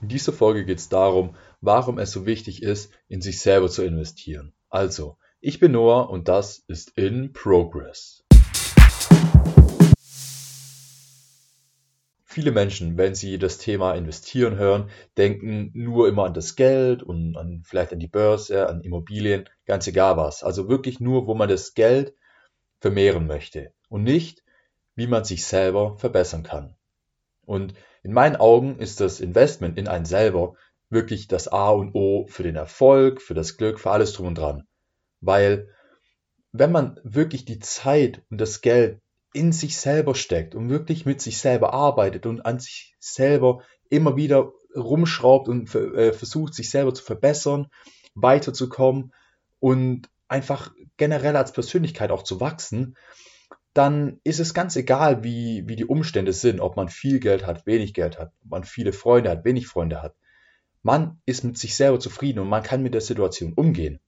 In dieser Folge geht es darum, warum es so wichtig ist, in sich selber zu investieren. Also, ich bin Noah und das ist In Progress. Viele Menschen, wenn sie das Thema investieren hören, denken nur immer an das Geld und an, vielleicht an die Börse, an Immobilien, ganz egal was. Also wirklich nur, wo man das Geld vermehren möchte und nicht, wie man sich selber verbessern kann. Und in meinen Augen ist das Investment in einen selber wirklich das A und O für den Erfolg, für das Glück, für alles drum und dran. Weil wenn man wirklich die Zeit und das Geld in sich selber steckt und wirklich mit sich selber arbeitet und an sich selber immer wieder rumschraubt und äh, versucht, sich selber zu verbessern, weiterzukommen und einfach generell als Persönlichkeit auch zu wachsen, dann ist es ganz egal, wie, wie die Umstände sind, ob man viel Geld hat, wenig Geld hat, ob man viele Freunde hat, wenig Freunde hat. Man ist mit sich selber zufrieden und man kann mit der Situation umgehen.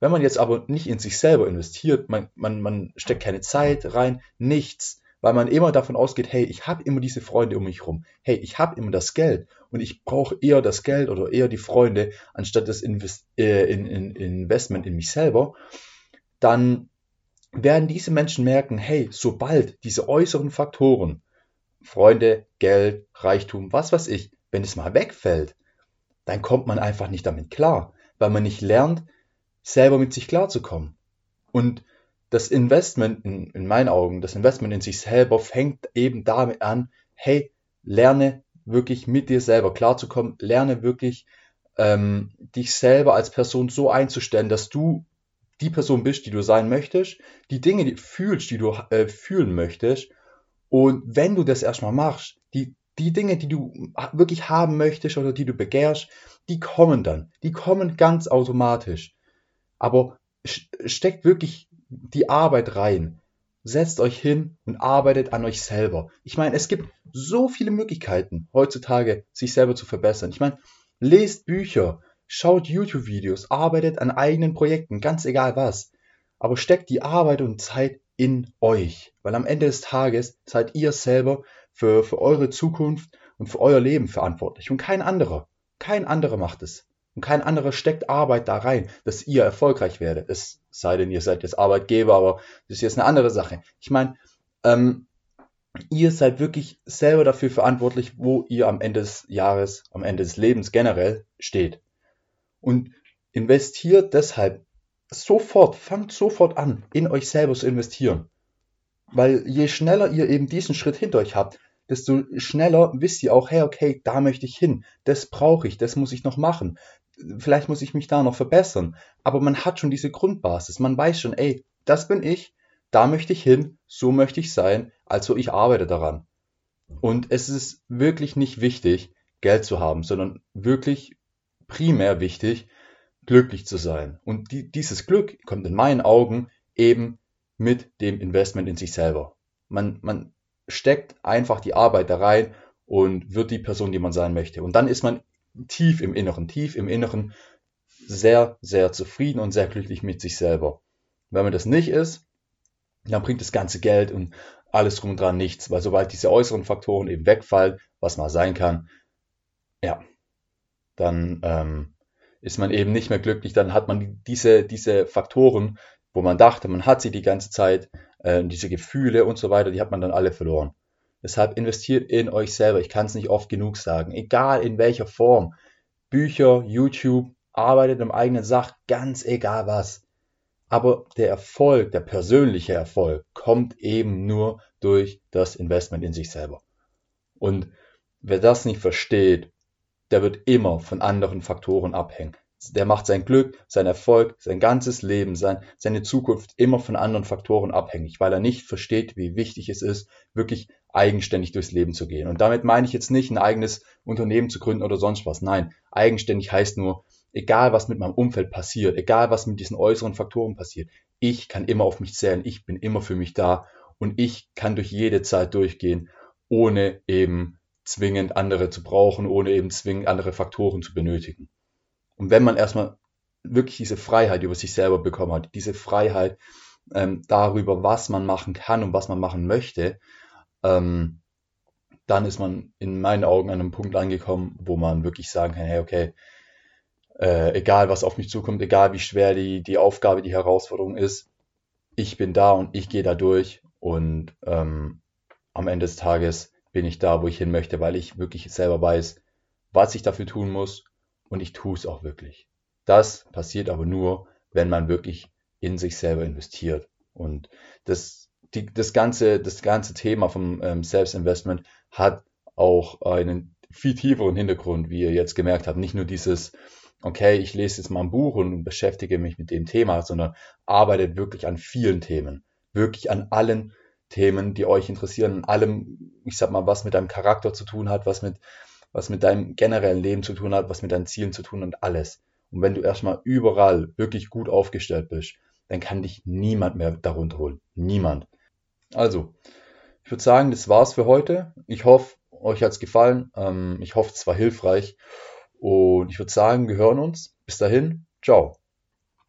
Wenn man jetzt aber nicht in sich selber investiert, man, man, man steckt keine Zeit rein, nichts, weil man immer davon ausgeht, hey, ich habe immer diese Freunde um mich herum, hey, ich habe immer das Geld und ich brauche eher das Geld oder eher die Freunde anstatt das Invest äh, in, in, Investment in mich selber, dann werden diese Menschen merken, hey, sobald diese äußeren Faktoren, Freunde, Geld, Reichtum, was weiß ich, wenn es mal wegfällt, dann kommt man einfach nicht damit klar, weil man nicht lernt, selber mit sich klarzukommen. Und das Investment, in, in meinen Augen, das Investment in sich selber fängt eben damit an, hey, lerne wirklich mit dir selber klarzukommen, lerne wirklich ähm, dich selber als Person so einzustellen, dass du die Person bist, die du sein möchtest, die Dinge die fühlst, die du äh, fühlen möchtest. Und wenn du das erstmal machst, die, die Dinge, die du wirklich haben möchtest oder die du begehrst, die kommen dann. Die kommen ganz automatisch. Aber steckt wirklich die Arbeit rein. Setzt euch hin und arbeitet an euch selber. Ich meine, es gibt so viele Möglichkeiten heutzutage, sich selber zu verbessern. Ich meine, lest Bücher, Schaut YouTube-Videos, arbeitet an eigenen Projekten, ganz egal was. Aber steckt die Arbeit und Zeit in euch. Weil am Ende des Tages seid ihr selber für, für eure Zukunft und für euer Leben verantwortlich. Und kein anderer. Kein anderer macht es. Und kein anderer steckt Arbeit da rein, dass ihr erfolgreich werdet. Es sei denn, ihr seid jetzt Arbeitgeber, aber das ist jetzt eine andere Sache. Ich meine, ähm, ihr seid wirklich selber dafür verantwortlich, wo ihr am Ende des Jahres, am Ende des Lebens generell steht und investiert deshalb sofort, fangt sofort an, in euch selber zu investieren. Weil je schneller ihr eben diesen Schritt hinter euch habt, desto schneller wisst ihr auch, hey, okay, da möchte ich hin, das brauche ich, das muss ich noch machen. Vielleicht muss ich mich da noch verbessern. Aber man hat schon diese Grundbasis, man weiß schon, ey, das bin ich, da möchte ich hin, so möchte ich sein, also ich arbeite daran. Und es ist wirklich nicht wichtig, Geld zu haben, sondern wirklich primär wichtig, glücklich zu sein. Und die, dieses Glück kommt in meinen Augen eben mit dem Investment in sich selber. Man, man steckt einfach die Arbeit da rein und wird die Person, die man sein möchte. Und dann ist man tief im Inneren, tief im Inneren sehr, sehr zufrieden und sehr glücklich mit sich selber. Wenn man das nicht ist, dann bringt das ganze Geld und alles drum und dran nichts, weil sobald diese äußeren Faktoren eben wegfallen, was mal sein kann, ja, dann ähm, ist man eben nicht mehr glücklich, dann hat man diese, diese Faktoren, wo man dachte, man hat sie die ganze Zeit, äh, diese Gefühle und so weiter, die hat man dann alle verloren. Deshalb investiert in euch selber. Ich kann es nicht oft genug sagen. Egal in welcher Form. Bücher, YouTube, arbeitet im eigenen Sach, ganz egal was. Aber der Erfolg, der persönliche Erfolg, kommt eben nur durch das Investment in sich selber. Und wer das nicht versteht, der wird immer von anderen Faktoren abhängen. Der macht sein Glück, sein Erfolg, sein ganzes Leben, sein, seine Zukunft immer von anderen Faktoren abhängig, weil er nicht versteht, wie wichtig es ist, wirklich eigenständig durchs Leben zu gehen. Und damit meine ich jetzt nicht, ein eigenes Unternehmen zu gründen oder sonst was. Nein, eigenständig heißt nur, egal was mit meinem Umfeld passiert, egal was mit diesen äußeren Faktoren passiert, ich kann immer auf mich zählen, ich bin immer für mich da und ich kann durch jede Zeit durchgehen, ohne eben zwingend andere zu brauchen, ohne eben zwingend andere Faktoren zu benötigen. Und wenn man erstmal wirklich diese Freiheit über sich selber bekommen hat, diese Freiheit ähm, darüber, was man machen kann und was man machen möchte, ähm, dann ist man in meinen Augen an einem Punkt angekommen, wo man wirklich sagen kann, hey, okay, äh, egal was auf mich zukommt, egal wie schwer die, die Aufgabe, die Herausforderung ist, ich bin da und ich gehe da durch und ähm, am Ende des Tages bin ich da, wo ich hin möchte, weil ich wirklich selber weiß, was ich dafür tun muss und ich tue es auch wirklich. Das passiert aber nur, wenn man wirklich in sich selber investiert. Und das, die, das, ganze, das ganze Thema vom ähm, Selbstinvestment hat auch einen viel tieferen Hintergrund, wie ihr jetzt gemerkt habt. Nicht nur dieses, okay, ich lese jetzt mal ein Buch und beschäftige mich mit dem Thema, sondern arbeitet wirklich an vielen Themen. Wirklich an allen Themen, die euch interessieren, an allem, ich sag mal, was mit deinem Charakter zu tun hat, was mit, was mit deinem generellen Leben zu tun hat, was mit deinen Zielen zu tun hat, alles. Und wenn du erstmal überall wirklich gut aufgestellt bist, dann kann dich niemand mehr darunter holen. Niemand. Also, ich würde sagen, das war's für heute. Ich hoffe, euch hat's gefallen. Ähm, ich hoffe, es war hilfreich. Und ich würde sagen, wir hören uns. Bis dahin, ciao.